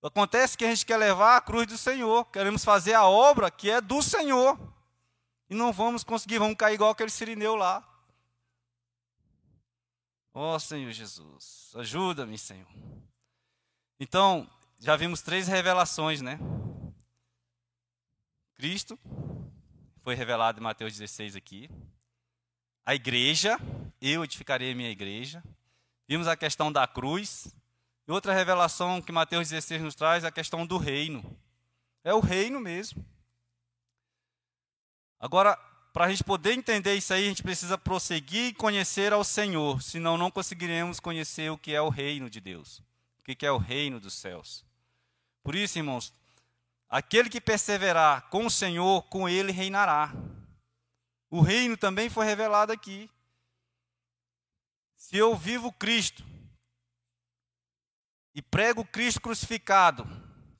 Acontece que a gente quer levar a cruz do Senhor, queremos fazer a obra que é do Senhor. E não vamos conseguir, vamos cair igual aquele sirineu lá. Ó oh, Senhor Jesus, ajuda-me, Senhor. Então, já vimos três revelações, né? Cristo, foi revelado em Mateus 16 aqui. A igreja, eu edificarei a minha igreja. Vimos a questão da cruz. E outra revelação que Mateus 16 nos traz é a questão do reino. É o reino mesmo. Agora, para a gente poder entender isso aí, a gente precisa prosseguir e conhecer ao Senhor, senão não conseguiremos conhecer o que é o reino de Deus, o que é o reino dos céus. Por isso, irmãos, Aquele que perseverar com o Senhor, com ele reinará. O reino também foi revelado aqui. Se eu vivo Cristo e prego Cristo crucificado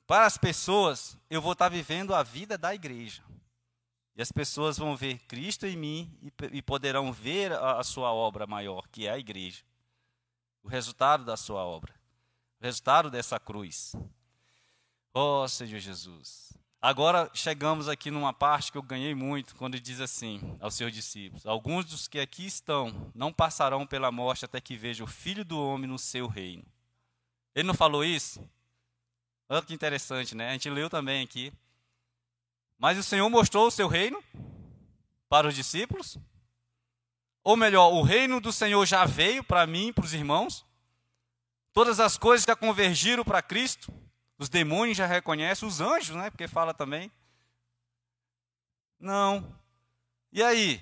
para as pessoas, eu vou estar vivendo a vida da igreja. E as pessoas vão ver Cristo em mim e, poderão ver a, a sua obra maior, que é a igreja. O resultado da sua obra. O resultado dessa cruz. Oh, Senhor Jesus. Agora chegamos aqui numa parte que eu ganhei muito, quando diz assim aos seus discípulos: Alguns dos que aqui estão não passarão pela morte até que vejam o Filho do Homem no seu reino. Ele não falou isso? Olha que interessante, né? A gente leu também aqui. Mas o Senhor mostrou o seu reino para os discípulos? Ou melhor, o reino do Senhor já veio para mim para os irmãos? Todas as coisas já convergiram para Cristo? Os demônios já reconhecem, os anjos, né? Porque fala também. Não. E aí?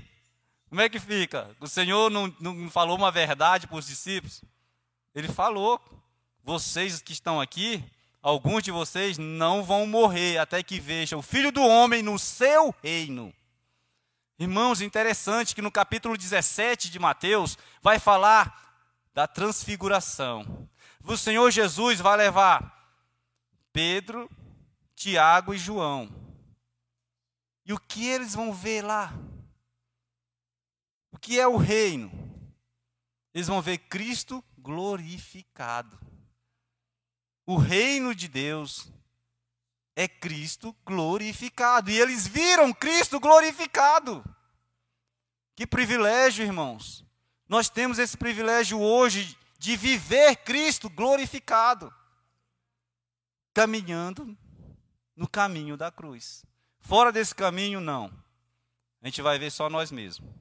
Como é que fica? O Senhor não, não falou uma verdade para os discípulos? Ele falou. Vocês que estão aqui, alguns de vocês não vão morrer até que vejam o Filho do Homem no seu reino. Irmãos, interessante que no capítulo 17 de Mateus vai falar da transfiguração. O Senhor Jesus vai levar Pedro, Tiago e João. E o que eles vão ver lá? O que é o reino? Eles vão ver Cristo glorificado. O reino de Deus é Cristo glorificado. E eles viram Cristo glorificado. Que privilégio, irmãos. Nós temos esse privilégio hoje de viver Cristo glorificado caminhando no caminho da cruz. Fora desse caminho, não. A gente vai ver só nós mesmos.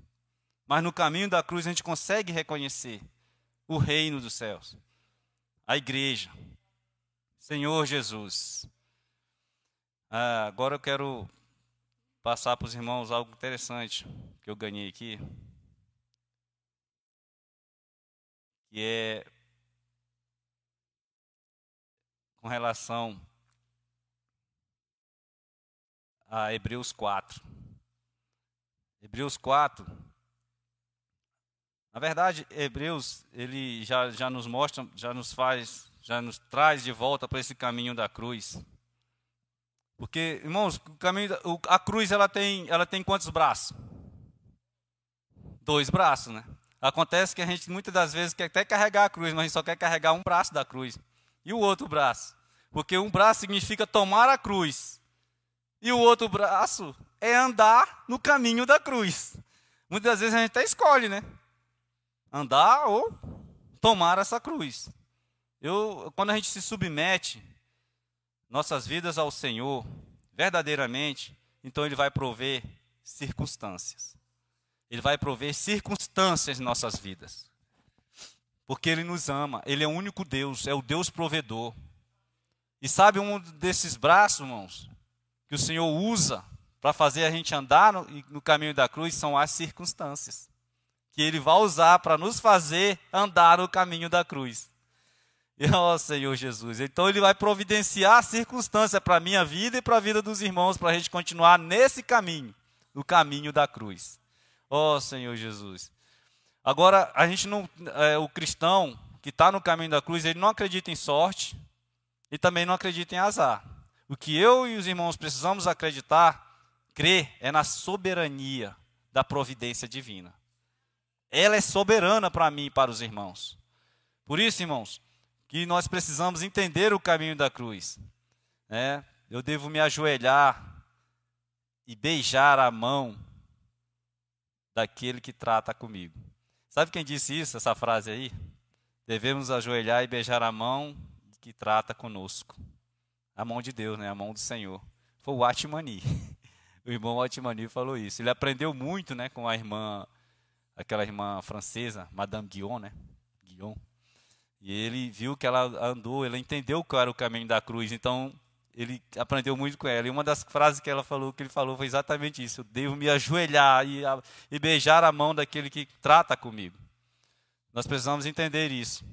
Mas no caminho da cruz a gente consegue reconhecer o reino dos céus, a igreja, Senhor Jesus. Ah, agora eu quero passar para os irmãos algo interessante que eu ganhei aqui, que é com relação a Hebreus 4. Hebreus 4. Na verdade, Hebreus, ele já, já nos mostra, já nos faz, já nos traz de volta para esse caminho da cruz. Porque, irmãos, o caminho, a cruz ela tem, ela tem quantos braços? Dois braços, né? Acontece que a gente muitas das vezes quer até carregar a cruz, mas a gente só quer carregar um braço da cruz. E o outro braço? Porque um braço significa tomar a cruz. E o outro braço é andar no caminho da cruz. Muitas vezes a gente até escolhe, né? Andar ou tomar essa cruz. Eu, quando a gente se submete nossas vidas ao Senhor, verdadeiramente, então Ele vai prover circunstâncias. Ele vai prover circunstâncias em nossas vidas. Porque Ele nos ama, Ele é o único Deus, é o Deus provedor. E sabe um desses braços, irmãos, que o Senhor usa para fazer a gente andar no, no, caminho da cruz são as circunstâncias. Que Ele vai usar para nos fazer andar no caminho da cruz. [laughs] E, ó Senhor Jesus. Então Ele vai providenciar circunstâncias para a minha vida e para a vida dos irmãos, para a gente continuar nesse caminho, no caminho da cruz. Ó oh, Senhor Jesus. Agora, a gente não. É, o cristão que está no caminho da cruz, ele não acredita em sorte e também não acredita em azar. O que eu e os irmãos precisamos acreditar, crer, é na soberania da providência divina. Ela é soberana para mim e para os irmãos. Por isso, irmãos, que nós precisamos entender o caminho da cruz. É, eu devo me ajoelhar e beijar a mão daquele que trata comigo. Sabe quem disse isso, essa frase aí? Devemos ajoelhar e beijar a mão que trata conosco. A mão de Deus, né? a mão do Senhor. Foi o Atmani. [laughs] O irmão Atmani falou isso. Ele aprendeu muito né, com a irmã, aquela irmã francesa, Madame Guion, né? Guion. E ele viu que ela andou, ele entendeu qual era o caminho da cruz. Então, ele aprendeu muito com ela. E uma das frases que ela falou, que ele falou, foi exatamente isso: eu devo me ajoelhar e, e beijar a mão daquele que trata comigo. Nós precisamos entender isso.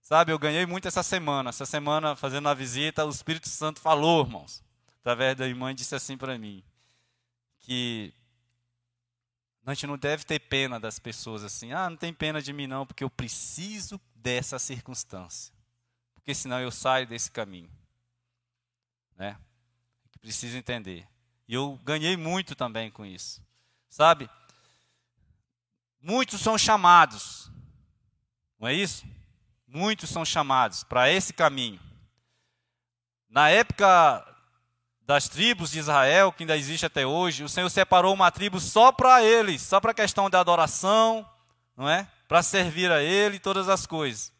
Sabe, eu ganhei muito essa semana. Essa semana, fazendo uma visita, o Espírito Santo falou, irmãos, através da irmã, disse assim para mim: que a gente não deve ter pena das pessoas assim. Ah, não tem pena de mim não, porque eu preciso dessa circunstância. Porque senão eu saio desse caminho né? Que precisa entender. E eu ganhei muito também com isso. Sabe? Muitos são chamados. Não é isso? Muitos são chamados para esse caminho. Na época das tribos de Israel, que ainda existe até hoje, o Senhor separou uma tribo só para eles, só para a questão da adoração, não é? Para servir a Ele e todas as coisas.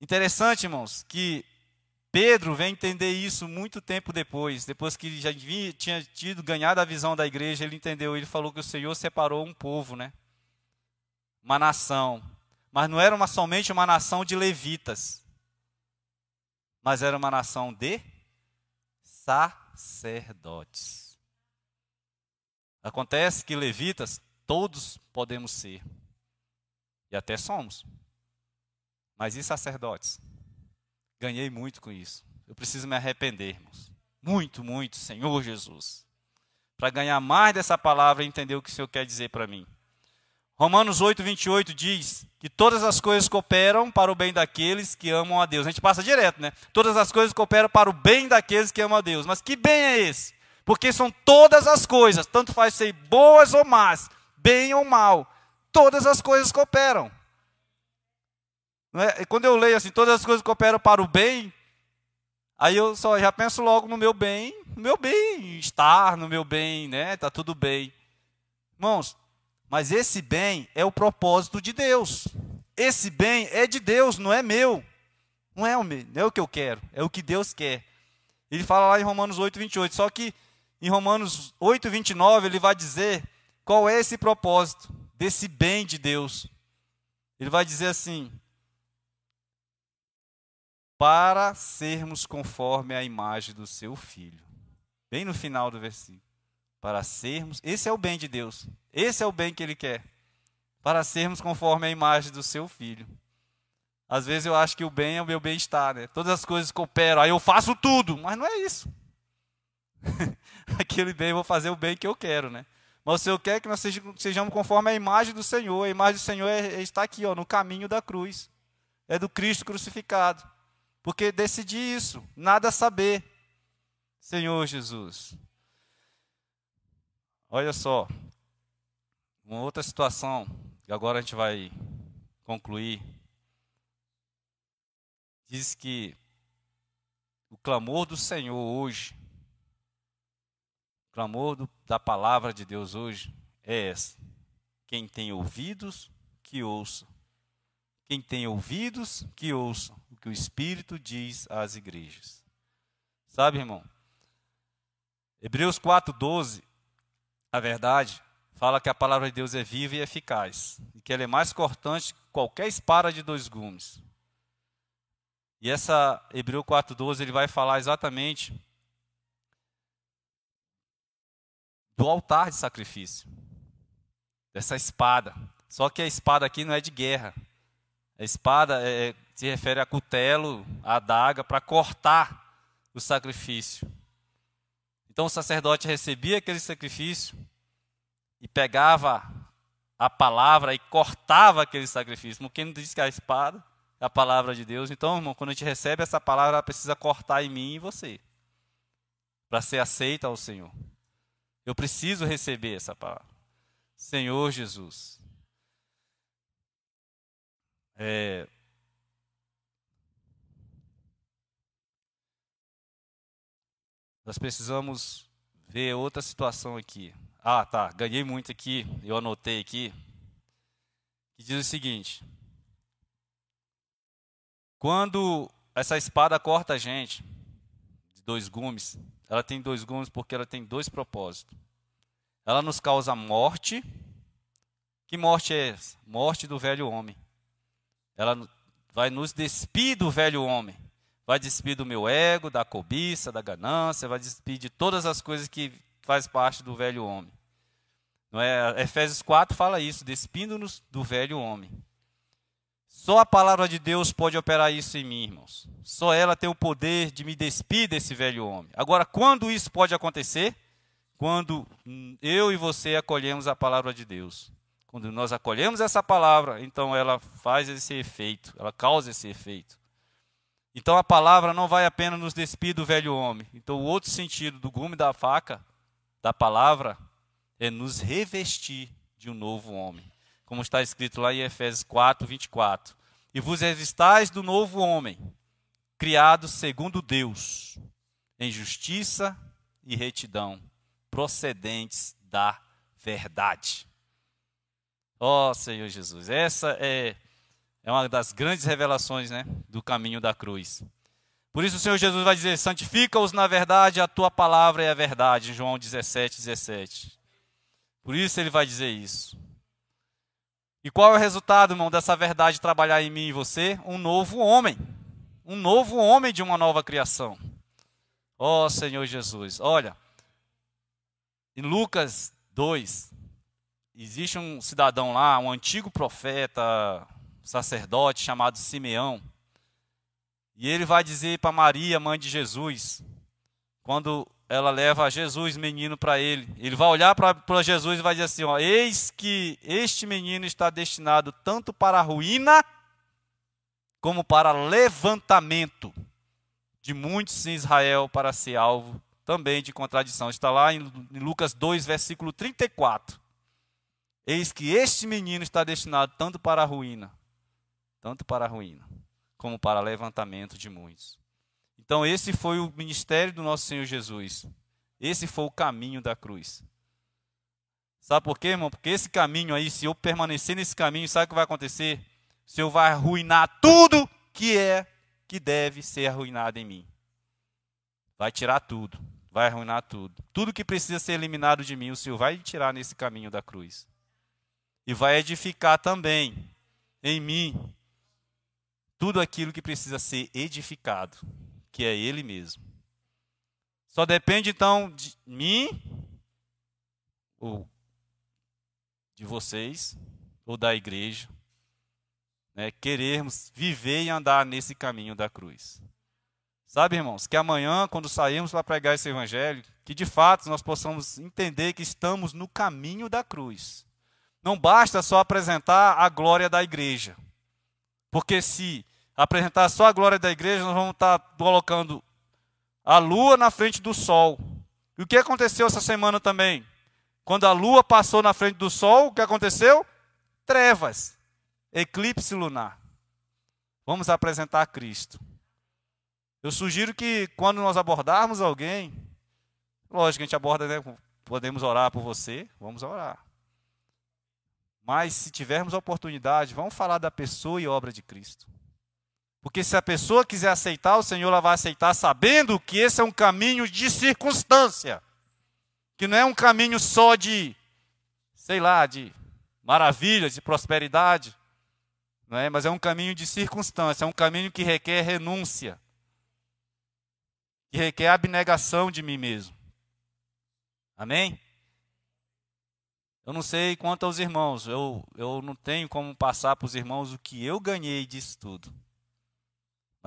Interessante, irmãos, que Pedro vem entender isso muito tempo depois, depois que já tinha tido ganhado a visão da igreja, ele entendeu, ele falou que o Senhor separou um povo, né? Uma nação. Mas não era uma, somente uma nação de levitas, mas era uma nação de sacerdotes. Acontece que levitas todos podemos ser. E até somos. Mas e sacerdotes? Ganhei muito com isso. Eu preciso me arrepender, irmãos. Muito, muito, Senhor Jesus. Para ganhar mais dessa palavra e entender o que o Senhor quer dizer para mim. Romanos 8, 28 diz que todas as coisas cooperam para o bem daqueles que amam a Deus. A gente passa direto, né? Todas as coisas cooperam para o bem daqueles que amam a Deus. Mas que bem é esse? Porque são todas as coisas, tanto faz ser boas ou más, bem ou mal, todas as coisas cooperam. É? Quando eu leio assim, todas as coisas cooperam para o bem, aí eu só já penso logo no meu bem, no meu bem estar, no meu bem, né? Tá tudo bem. Irmãos, mas esse bem é o propósito de Deus. Esse bem é de Deus, não é meu. Não é o meu, não é o que eu quero, é o que Deus quer. Ele fala lá em Romanos 8, 28. Só que em Romanos 8, 29, ele vai dizer qual é esse propósito desse bem de Deus. Ele vai dizer assim: para sermos conforme a imagem do seu filho. Bem no final do versículo. Para sermos, esse é o bem de Deus. Esse é o bem que ele quer. Para sermos conforme a imagem do seu filho. Às vezes eu acho que o bem é o meu bem-estar, né? Todas as coisas cooperam, aí eu faço tudo, mas não é isso. [laughs] aquele bem, eu vou fazer o bem que eu quero, né? Mas o Senhor quer que nós sejamos conforme a imagem do Senhor. A imagem do Senhor é, é, está aqui, ó, no caminho da cruz. É do Cristo crucificado. Porque decidi isso, nada saber. Senhor Jesus. Olha só, uma outra situação, e agora a gente vai concluir. Diz que o clamor do Senhor hoje, clamor do, da palavra de Deus hoje é essa. Quem tem ouvidos, que ouça. Quem tem ouvidos, que ouça o que o Espírito diz às igrejas. Sabe, irmão? Hebreus 4,12, a verdade, fala que a palavra de Deus é viva e eficaz, e que ela é mais cortante que qualquer espada de dois gumes. E essa Hebreu 4:12 ele vai falar exatamente do altar de sacrifício. Dessa espada. Só que a espada aqui não é de guerra. A espada é, se refere a cutelo, a adaga para cortar o sacrifício. Então o sacerdote recebia aquele sacrifício e pegava a palavra e cortava aquele sacrifício. Porque não diz que a espada é a palavra de Deus. Então, irmão, quando a gente recebe essa palavra, ela precisa cortar em mim e em você. Para ser aceita ao Senhor. Eu preciso receber essa palavra. Senhor Jesus. É, nós precisamos ver outra situação aqui. Ah, tá. Ganhei muito aqui. Eu anotei aqui. Que diz o seguinte: Quando essa espada corta a gente, de dois gumes, ela tem dois gumes porque ela tem dois propósitos. Ela nos causa morte. Que morte é essa? Morte do velho homem. Ela vai nos despir do velho homem. Vai despir do meu ego, da cobiça, da ganância, vai despir de todas as coisas que faz parte do velho homem. Não é? Efésios 4 fala isso, despindo-nos do velho homem. Só a palavra de Deus pode operar isso em mim, irmãos. Só ela tem o poder de me despir desse velho homem. Agora, quando isso pode acontecer? Quando eu e você acolhemos a palavra de Deus. Quando nós acolhemos essa palavra, então ela faz esse efeito, ela causa esse efeito. Então a palavra não vai apenas nos despir do velho homem. Então o outro sentido do gume da faca da palavra é nos revestir de um novo homem. Como está escrito lá em Efésios 4, 24. E vos revistais do novo homem, criado segundo Deus, em justiça e retidão, procedentes da verdade. Ó oh, Senhor Jesus, essa é, é uma das grandes revelações né, do caminho da cruz. Por isso o Senhor Jesus vai dizer: santifica-os na verdade, a tua palavra é a verdade, João 17, 17. Por isso ele vai dizer isso. E qual é o resultado, irmão, dessa verdade trabalhar em mim e você? Um novo homem. Um novo homem de uma nova criação. Ó oh, Senhor Jesus, olha, em Lucas 2, existe um cidadão lá, um antigo profeta, sacerdote chamado Simeão. E ele vai dizer para Maria, mãe de Jesus, quando ela leva Jesus, menino, para ele, ele vai olhar para Jesus e vai dizer assim: ó, Eis que este menino está destinado tanto para a ruína, como para levantamento de muitos em Israel para ser alvo também de contradição. Está lá em Lucas 2, versículo 34. Eis que este menino está destinado tanto para a ruína, tanto para a ruína, como para levantamento de muitos. Então, esse foi o ministério do nosso Senhor Jesus. Esse foi o caminho da cruz. Sabe por quê, irmão? Porque esse caminho aí, se eu permanecer nesse caminho, sabe o que vai acontecer? O Senhor vai arruinar tudo que é, que deve ser arruinado em mim. Vai tirar tudo. Vai arruinar tudo. Tudo que precisa ser eliminado de mim, o Senhor vai tirar nesse caminho da cruz. E vai edificar também em mim tudo aquilo que precisa ser edificado, que é Ele mesmo. Só depende então de mim, ou de vocês, ou da igreja, né, querermos viver e andar nesse caminho da cruz. Sabe, irmãos, que amanhã, quando sairmos para pregar esse evangelho, que de fato nós possamos entender que estamos no caminho da cruz. Não basta só apresentar a glória da igreja. Porque se apresentar só a glória da igreja, nós vamos estar colocando a lua na frente do sol. E o que aconteceu essa semana também? Quando a lua passou na frente do sol, o que aconteceu? Trevas, eclipse lunar. Vamos apresentar Cristo. Eu sugiro que quando nós abordarmos alguém, lógico a gente aborda, né? Podemos orar por você, vamos orar. Mas se tivermos a oportunidade, vamos falar da pessoa e obra de Cristo. Porque se a pessoa quiser aceitar, o Senhor ela vai aceitar sabendo que esse é um caminho de circunstância. Que não é um caminho só de, sei lá, de maravilhas, de prosperidade. Não é? Mas é um caminho de circunstância, é um caminho que requer renúncia. Que requer abnegação de mim mesmo. Amém? Eu não sei quanto aos irmãos, eu, eu não tenho como passar para os irmãos o que eu ganhei disso tudo.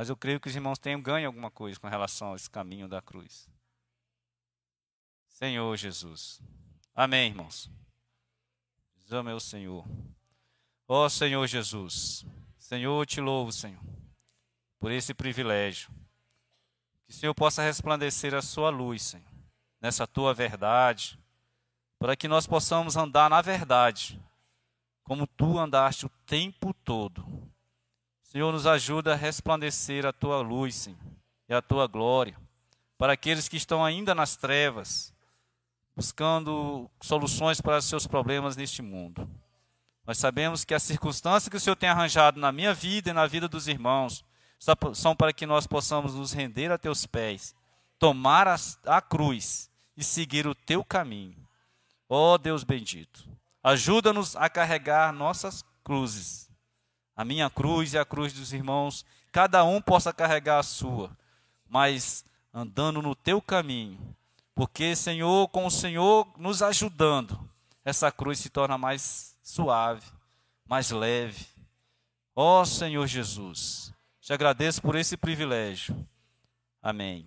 Mas eu creio que os irmãos tenham ganho alguma coisa com relação a esse caminho da cruz. Senhor Jesus. Amém, irmãos. Diz meu Senhor. Ó oh, Senhor Jesus. Senhor, eu te louvo, Senhor, por esse privilégio. Que o Senhor possa resplandecer a sua luz, Senhor, nessa tua verdade, para que nós possamos andar na verdade, como tu andaste o tempo todo Senhor, nos ajuda a resplandecer a tua luz, Senhor, e a tua glória, para aqueles que estão ainda nas trevas, buscando soluções para seus problemas neste mundo. Nós sabemos que as circunstâncias que o Senhor tem arranjado na minha vida e na vida dos irmãos são para que nós possamos nos render a teus pés, tomar a, a cruz e seguir o teu caminho. Ó oh, Deus bendito, ajuda-nos a carregar nossas cruzes a minha cruz e a cruz dos irmãos, cada um possa carregar a sua, mas andando no teu caminho, porque, Senhor, com o Senhor nos ajudando, essa cruz se torna mais suave, mais leve. Ó oh, Senhor Jesus, te agradeço por esse privilégio. Amém.